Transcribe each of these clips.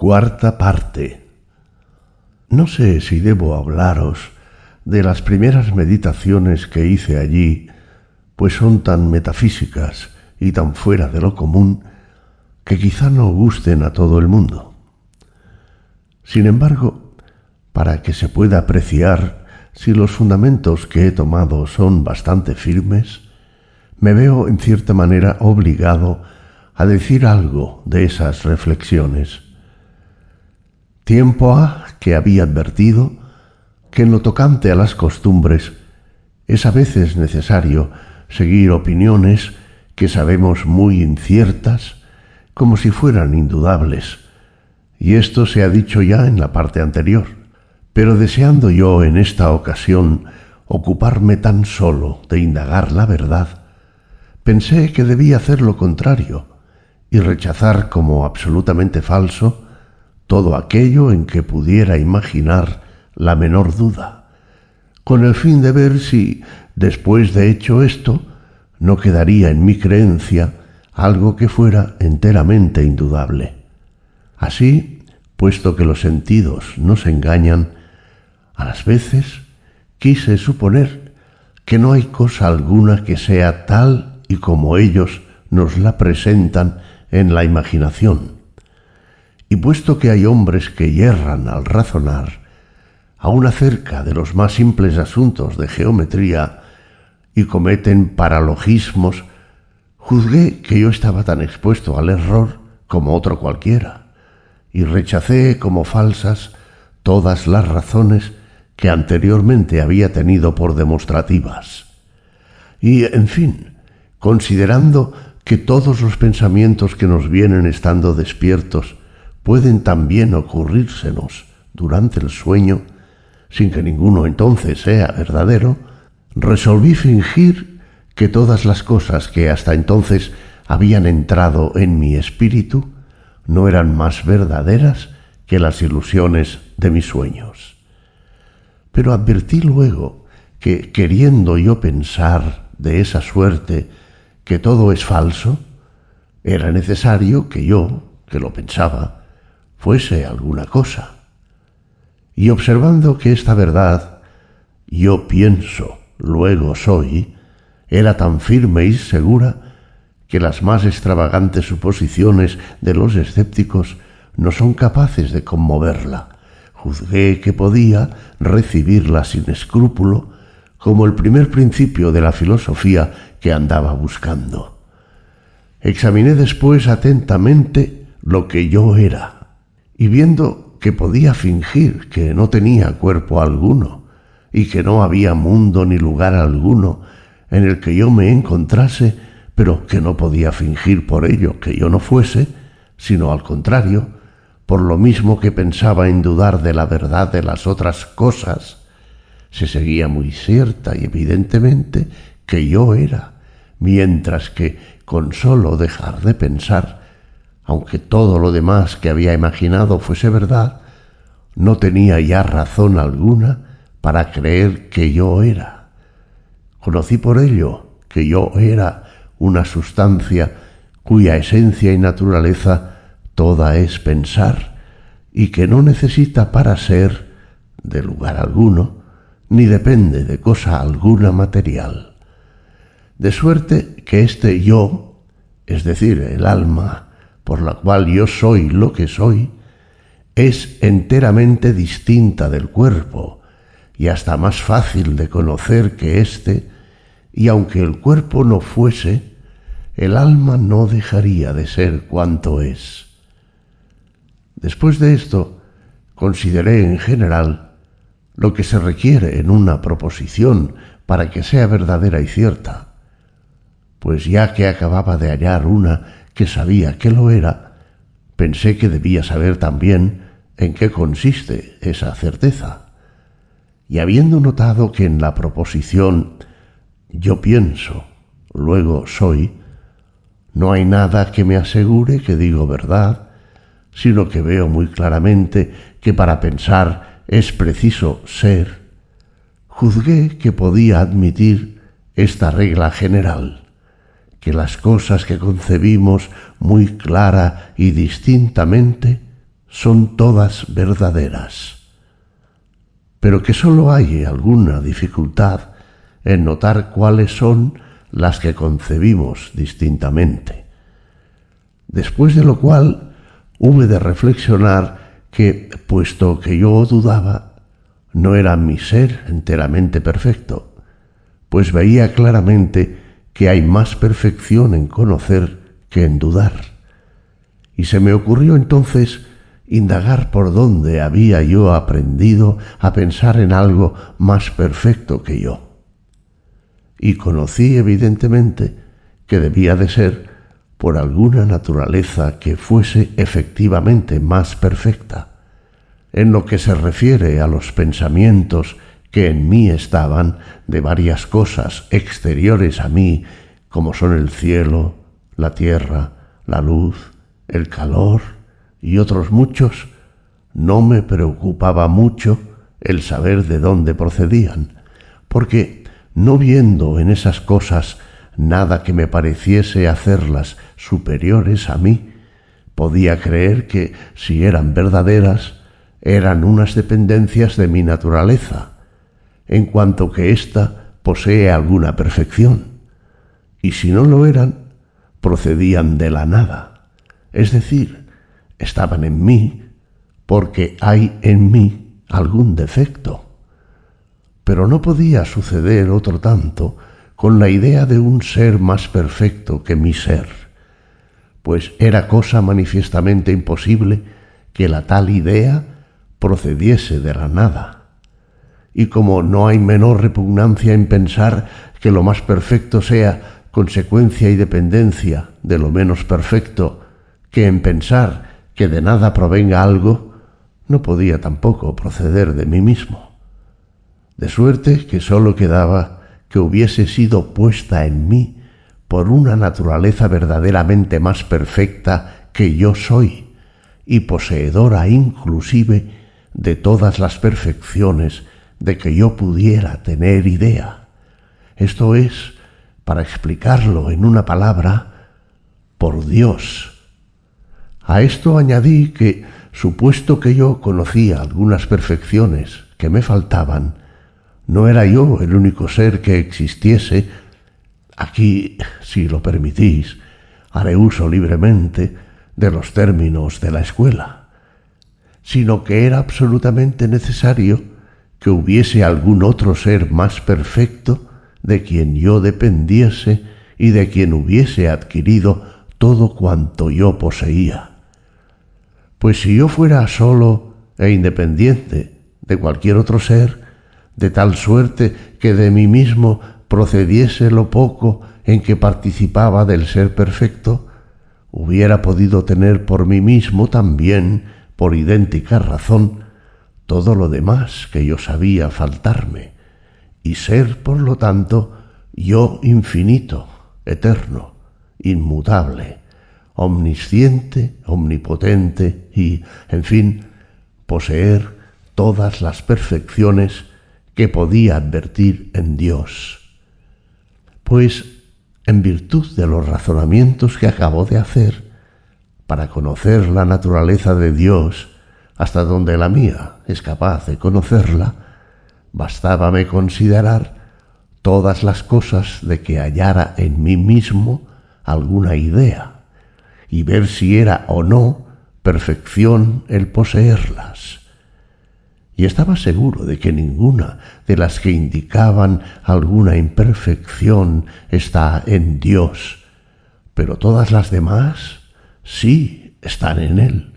Cuarta parte. No sé si debo hablaros de las primeras meditaciones que hice allí, pues son tan metafísicas y tan fuera de lo común que quizá no gusten a todo el mundo. Sin embargo, para que se pueda apreciar si los fundamentos que he tomado son bastante firmes, me veo en cierta manera obligado a decir algo de esas reflexiones. Tiempo ha que había advertido que en lo tocante a las costumbres es a veces necesario seguir opiniones que sabemos muy inciertas como si fueran indudables, y esto se ha dicho ya en la parte anterior, pero deseando yo en esta ocasión ocuparme tan solo de indagar la verdad, pensé que debía hacer lo contrario y rechazar como absolutamente falso todo aquello en que pudiera imaginar la menor duda, con el fin de ver si, después de hecho esto, no quedaría en mi creencia algo que fuera enteramente indudable. Así, puesto que los sentidos nos engañan, a las veces quise suponer que no hay cosa alguna que sea tal y como ellos nos la presentan en la imaginación y puesto que hay hombres que yerran al razonar, aun acerca de los más simples asuntos de geometría, y cometen paralogismos, juzgué que yo estaba tan expuesto al error como otro cualquiera, y rechacé como falsas todas las razones que anteriormente había tenido por demostrativas. Y, en fin, considerando que todos los pensamientos que nos vienen estando despiertos pueden también ocurrírsenos durante el sueño, sin que ninguno entonces sea verdadero, resolví fingir que todas las cosas que hasta entonces habían entrado en mi espíritu no eran más verdaderas que las ilusiones de mis sueños. Pero advertí luego que, queriendo yo pensar de esa suerte que todo es falso, era necesario que yo, que lo pensaba, fuese alguna cosa. Y observando que esta verdad, yo pienso, luego soy, era tan firme y segura que las más extravagantes suposiciones de los escépticos no son capaces de conmoverla. Juzgué que podía recibirla sin escrúpulo como el primer principio de la filosofía que andaba buscando. Examiné después atentamente lo que yo era y viendo que podía fingir que no tenía cuerpo alguno y que no había mundo ni lugar alguno en el que yo me encontrase, pero que no podía fingir por ello que yo no fuese, sino al contrario, por lo mismo que pensaba en dudar de la verdad de las otras cosas, se seguía muy cierta y evidentemente que yo era, mientras que con solo dejar de pensar aunque todo lo demás que había imaginado fuese verdad, no tenía ya razón alguna para creer que yo era. Conocí por ello que yo era una sustancia cuya esencia y naturaleza toda es pensar y que no necesita para ser de lugar alguno, ni depende de cosa alguna material. De suerte que este yo, es decir, el alma, por la cual yo soy lo que soy, es enteramente distinta del cuerpo y hasta más fácil de conocer que éste, y aunque el cuerpo no fuese, el alma no dejaría de ser cuanto es. Después de esto, consideré en general lo que se requiere en una proposición para que sea verdadera y cierta, pues ya que acababa de hallar una que sabía que lo era, pensé que debía saber también en qué consiste esa certeza. Y habiendo notado que en la proposición yo pienso, luego soy, no hay nada que me asegure que digo verdad, sino que veo muy claramente que para pensar es preciso ser, juzgué que podía admitir esta regla general las cosas que concebimos muy clara y distintamente son todas verdaderas, pero que sólo hay alguna dificultad en notar cuáles son las que concebimos distintamente. Después de lo cual hube de reflexionar que, puesto que yo dudaba, no era mi ser enteramente perfecto, pues veía claramente que hay más perfección en conocer que en dudar. Y se me ocurrió entonces indagar por dónde había yo aprendido a pensar en algo más perfecto que yo. Y conocí evidentemente que debía de ser por alguna naturaleza que fuese efectivamente más perfecta. En lo que se refiere a los pensamientos que en mí estaban de varias cosas exteriores a mí, como son el cielo, la tierra, la luz, el calor y otros muchos, no me preocupaba mucho el saber de dónde procedían, porque no viendo en esas cosas nada que me pareciese hacerlas superiores a mí, podía creer que, si eran verdaderas, eran unas dependencias de mi naturaleza, en cuanto que ésta posee alguna perfección, y si no lo eran, procedían de la nada, es decir, estaban en mí porque hay en mí algún defecto. Pero no podía suceder otro tanto con la idea de un ser más perfecto que mi ser, pues era cosa manifiestamente imposible que la tal idea procediese de la nada y como no hay menor repugnancia en pensar que lo más perfecto sea consecuencia y dependencia de lo menos perfecto, que en pensar que de nada provenga algo, no podía tampoco proceder de mí mismo. De suerte que sólo quedaba que hubiese sido puesta en mí por una naturaleza verdaderamente más perfecta que yo soy, y poseedora inclusive de todas las perfecciones de que yo pudiera tener idea. Esto es, para explicarlo en una palabra, por Dios. A esto añadí que, supuesto que yo conocía algunas perfecciones que me faltaban, no era yo el único ser que existiese, aquí, si lo permitís, haré uso libremente de los términos de la escuela, sino que era absolutamente necesario que hubiese algún otro ser más perfecto de quien yo dependiese y de quien hubiese adquirido todo cuanto yo poseía. Pues si yo fuera solo e independiente de cualquier otro ser, de tal suerte que de mí mismo procediese lo poco en que participaba del ser perfecto, hubiera podido tener por mí mismo también, por idéntica razón, todo lo demás que yo sabía faltarme, y ser, por lo tanto, yo infinito, eterno, inmutable, omnisciente, omnipotente y, en fin, poseer todas las perfecciones que podía advertir en Dios. Pues, en virtud de los razonamientos que acabo de hacer, para conocer la naturaleza de Dios, hasta donde la mía es capaz de conocerla, bastábame considerar todas las cosas de que hallara en mí mismo alguna idea y ver si era o no perfección el poseerlas. Y estaba seguro de que ninguna de las que indicaban alguna imperfección está en Dios, pero todas las demás sí están en Él.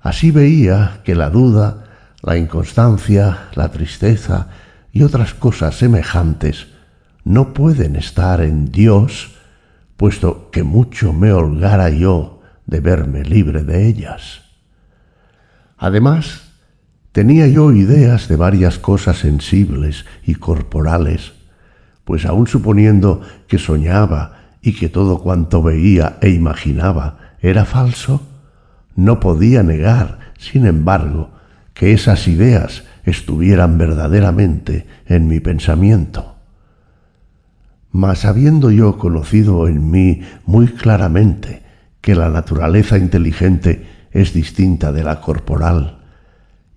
Así veía que la duda, la inconstancia, la tristeza y otras cosas semejantes no pueden estar en Dios, puesto que mucho me holgara yo de verme libre de ellas. Además, tenía yo ideas de varias cosas sensibles y corporales, pues aun suponiendo que soñaba y que todo cuanto veía e imaginaba era falso, no podía negar, sin embargo, que esas ideas estuvieran verdaderamente en mi pensamiento. Mas habiendo yo conocido en mí muy claramente que la naturaleza inteligente es distinta de la corporal,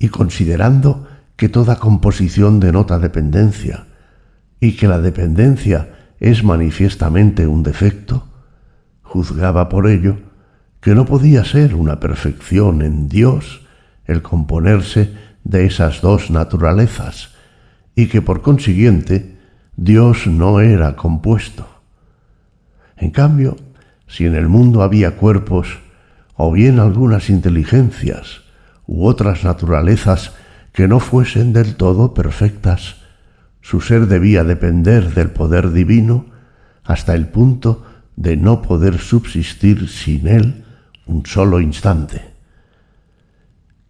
y considerando que toda composición denota dependencia, y que la dependencia es manifiestamente un defecto, juzgaba por ello que no podía ser una perfección en Dios el componerse de esas dos naturalezas, y que por consiguiente Dios no era compuesto. En cambio, si en el mundo había cuerpos, o bien algunas inteligencias, u otras naturalezas que no fuesen del todo perfectas, su ser debía depender del poder divino hasta el punto de no poder subsistir sin él un solo instante.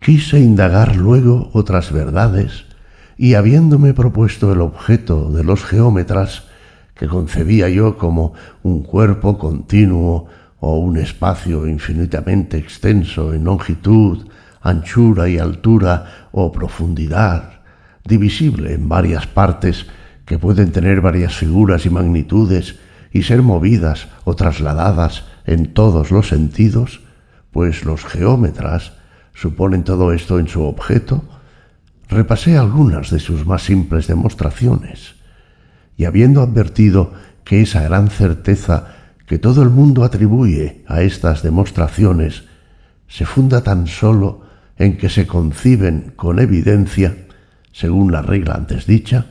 Quise indagar luego otras verdades y habiéndome propuesto el objeto de los geómetras, que concebía yo como un cuerpo continuo o un espacio infinitamente extenso en longitud, anchura y altura o profundidad, divisible en varias partes que pueden tener varias figuras y magnitudes y ser movidas o trasladadas en todos los sentidos, pues los geómetras suponen todo esto en su objeto, repasé algunas de sus más simples demostraciones y habiendo advertido que esa gran certeza que todo el mundo atribuye a estas demostraciones se funda tan solo en que se conciben con evidencia, según la regla antes dicha,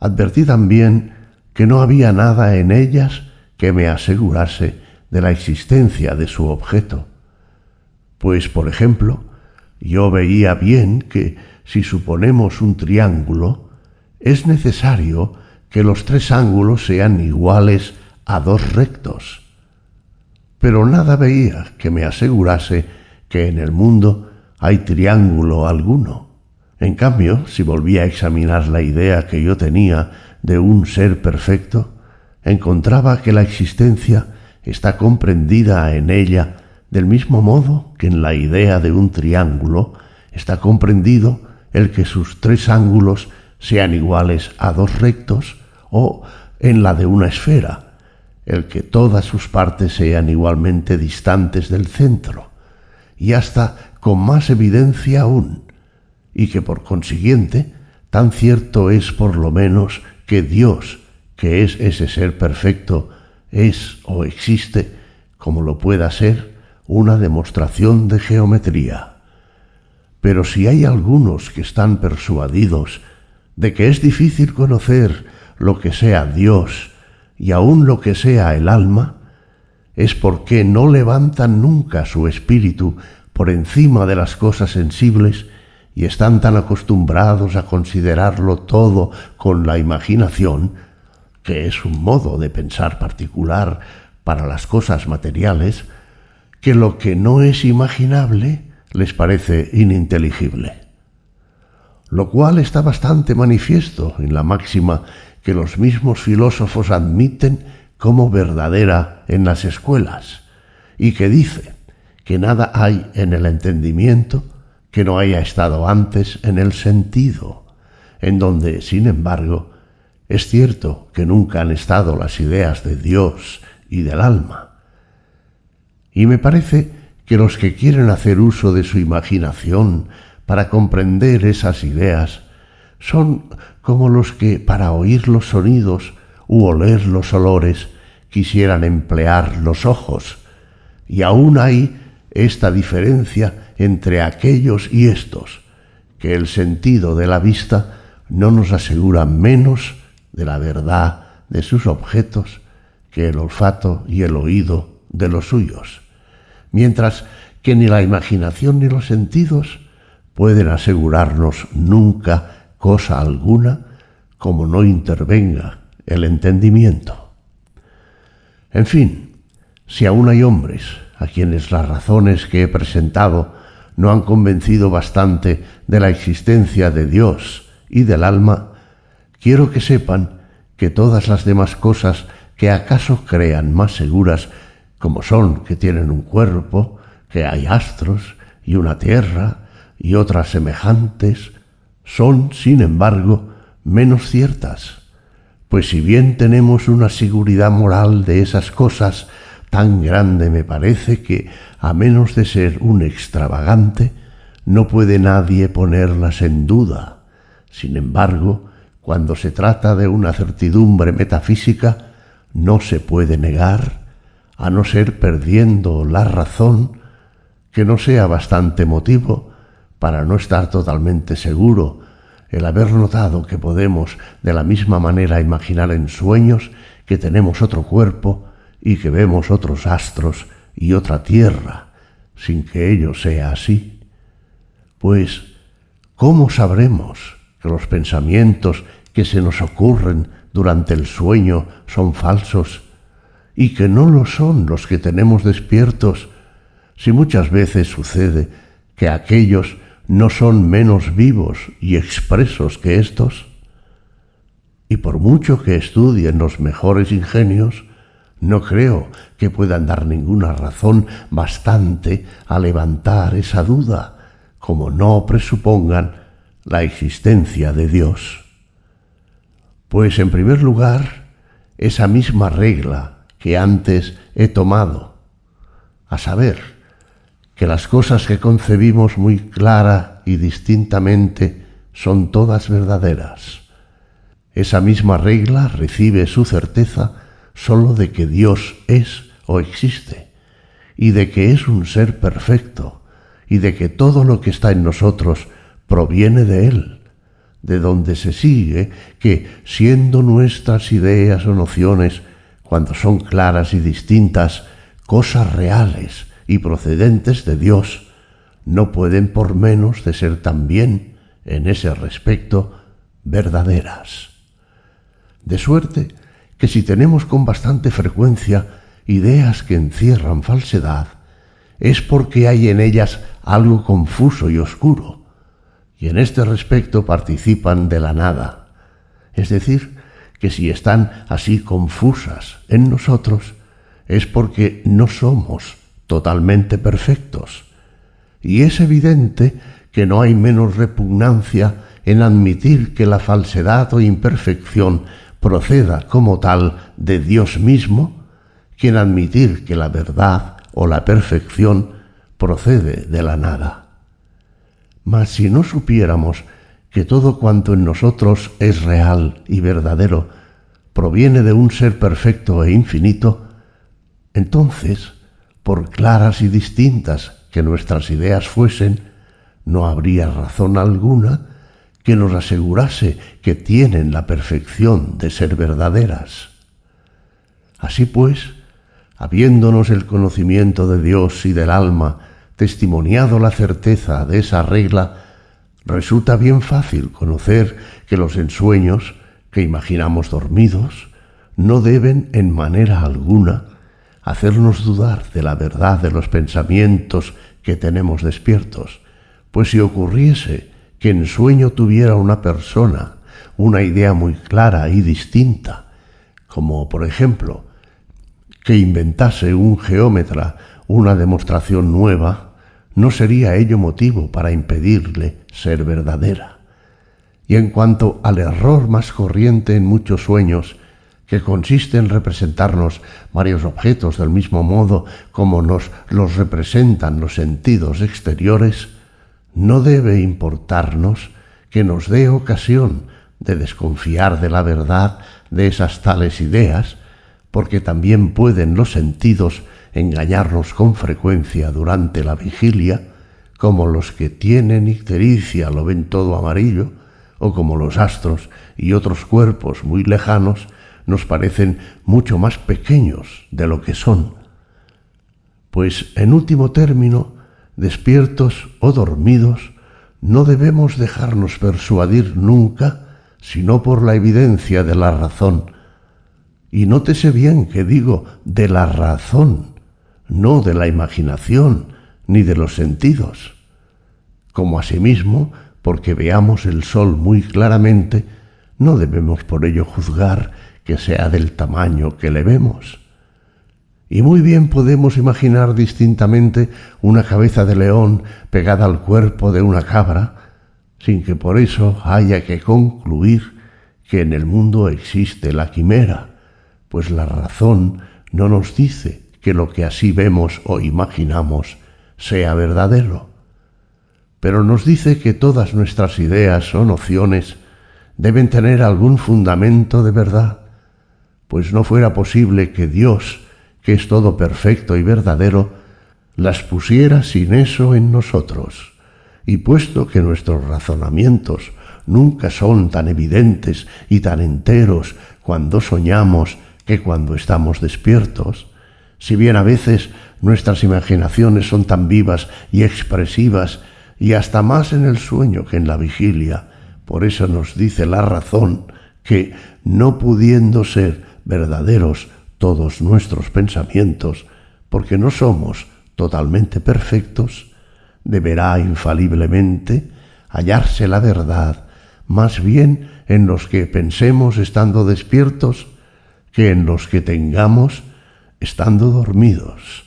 advertí también que no había nada en ellas que me asegurase de la existencia de su objeto. Pues, por ejemplo, yo veía bien que si suponemos un triángulo, es necesario que los tres ángulos sean iguales a dos rectos. Pero nada veía que me asegurase que en el mundo hay triángulo alguno. En cambio, si volvía a examinar la idea que yo tenía de un ser perfecto, encontraba que la existencia está comprendida en ella del mismo modo que en la idea de un triángulo está comprendido el que sus tres ángulos sean iguales a dos rectos o en la de una esfera, el que todas sus partes sean igualmente distantes del centro, y hasta con más evidencia aún, y que por consiguiente tan cierto es por lo menos que Dios, que es ese ser perfecto, es o existe, como lo pueda ser, una demostración de geometría. Pero si hay algunos que están persuadidos de que es difícil conocer lo que sea Dios y aun lo que sea el alma, es porque no levantan nunca su espíritu por encima de las cosas sensibles y están tan acostumbrados a considerarlo todo con la imaginación, que es un modo de pensar particular para las cosas materiales, que lo que no es imaginable les parece ininteligible. Lo cual está bastante manifiesto en la máxima que los mismos filósofos admiten como verdadera en las escuelas, y que dice que nada hay en el entendimiento que no haya estado antes en el sentido, en donde, sin embargo, es cierto que nunca han estado las ideas de Dios y del alma. Y me parece que los que quieren hacer uso de su imaginación para comprender esas ideas son como los que para oír los sonidos u oler los olores quisieran emplear los ojos. Y aún hay esta diferencia entre aquellos y estos, que el sentido de la vista no nos asegura menos de la verdad de sus objetos que el olfato y el oído de los suyos, mientras que ni la imaginación ni los sentidos pueden asegurarnos nunca cosa alguna como no intervenga el entendimiento. En fin, si aún hay hombres a quienes las razones que he presentado no han convencido bastante de la existencia de Dios y del alma, quiero que sepan que todas las demás cosas que acaso crean más seguras, como son que tienen un cuerpo, que hay astros y una tierra y otras semejantes, son, sin embargo, menos ciertas, pues si bien tenemos una seguridad moral de esas cosas, tan grande me parece que, a menos de ser un extravagante, no puede nadie ponerlas en duda. Sin embargo, cuando se trata de una certidumbre metafísica, no se puede negar, a no ser perdiendo la razón, que no sea bastante motivo para no estar totalmente seguro el haber notado que podemos de la misma manera imaginar en sueños que tenemos otro cuerpo y que vemos otros astros y otra tierra, sin que ello sea así. Pues, ¿cómo sabremos que los pensamientos que se nos ocurren durante el sueño son falsos y que no lo son los que tenemos despiertos, si muchas veces sucede que aquellos no son menos vivos y expresos que éstos? Y por mucho que estudien los mejores ingenios, no creo que puedan dar ninguna razón bastante a levantar esa duda, como no presupongan la existencia de Dios. Pues en primer lugar, esa misma regla que antes he tomado, a saber, que las cosas que concebimos muy clara y distintamente son todas verdaderas. Esa misma regla recibe su certeza sólo de que Dios es o existe, y de que es un ser perfecto, y de que todo lo que está en nosotros proviene de Él, de donde se sigue que, siendo nuestras ideas o nociones, cuando son claras y distintas, cosas reales, y procedentes de Dios, no pueden por menos de ser también, en ese respecto, verdaderas. De suerte que si tenemos con bastante frecuencia ideas que encierran falsedad, es porque hay en ellas algo confuso y oscuro, y en este respecto participan de la nada. Es decir, que si están así confusas en nosotros, es porque no somos totalmente perfectos. Y es evidente que no hay menos repugnancia en admitir que la falsedad o imperfección proceda como tal de Dios mismo, que en admitir que la verdad o la perfección procede de la nada. Mas si no supiéramos que todo cuanto en nosotros es real y verdadero proviene de un ser perfecto e infinito, entonces por claras y distintas que nuestras ideas fuesen, no habría razón alguna que nos asegurase que tienen la perfección de ser verdaderas. Así pues, habiéndonos el conocimiento de Dios y del alma testimoniado la certeza de esa regla, resulta bien fácil conocer que los ensueños que imaginamos dormidos no deben en manera alguna hacernos dudar de la verdad de los pensamientos que tenemos despiertos, pues si ocurriese que en sueño tuviera una persona una idea muy clara y distinta, como por ejemplo que inventase un geómetra una demostración nueva, no sería ello motivo para impedirle ser verdadera. Y en cuanto al error más corriente en muchos sueños, que consiste en representarnos varios objetos del mismo modo como nos los representan los sentidos exteriores, no debe importarnos que nos dé ocasión de desconfiar de la verdad de esas tales ideas, porque también pueden los sentidos engañarnos con frecuencia durante la vigilia, como los que tienen ictericia lo ven todo amarillo, o como los astros y otros cuerpos muy lejanos nos parecen mucho más pequeños de lo que son. Pues en último término, despiertos o dormidos, no debemos dejarnos persuadir nunca sino por la evidencia de la razón. Y nótese bien que digo de la razón, no de la imaginación ni de los sentidos. Como asimismo, porque veamos el sol muy claramente, no debemos por ello juzgar que sea del tamaño que le vemos. Y muy bien podemos imaginar distintamente una cabeza de león pegada al cuerpo de una cabra, sin que por eso haya que concluir que en el mundo existe la quimera, pues la razón no nos dice que lo que así vemos o imaginamos sea verdadero. Pero nos dice que todas nuestras ideas o nociones deben tener algún fundamento de verdad, pues no fuera posible que Dios, que es todo perfecto y verdadero, las pusiera sin eso en nosotros. Y puesto que nuestros razonamientos nunca son tan evidentes y tan enteros cuando soñamos que cuando estamos despiertos, si bien a veces nuestras imaginaciones son tan vivas y expresivas y hasta más en el sueño que en la vigilia, por eso nos dice la razón que, no pudiendo ser verdaderos todos nuestros pensamientos, porque no somos totalmente perfectos, deberá infaliblemente hallarse la verdad más bien en los que pensemos estando despiertos que en los que tengamos estando dormidos.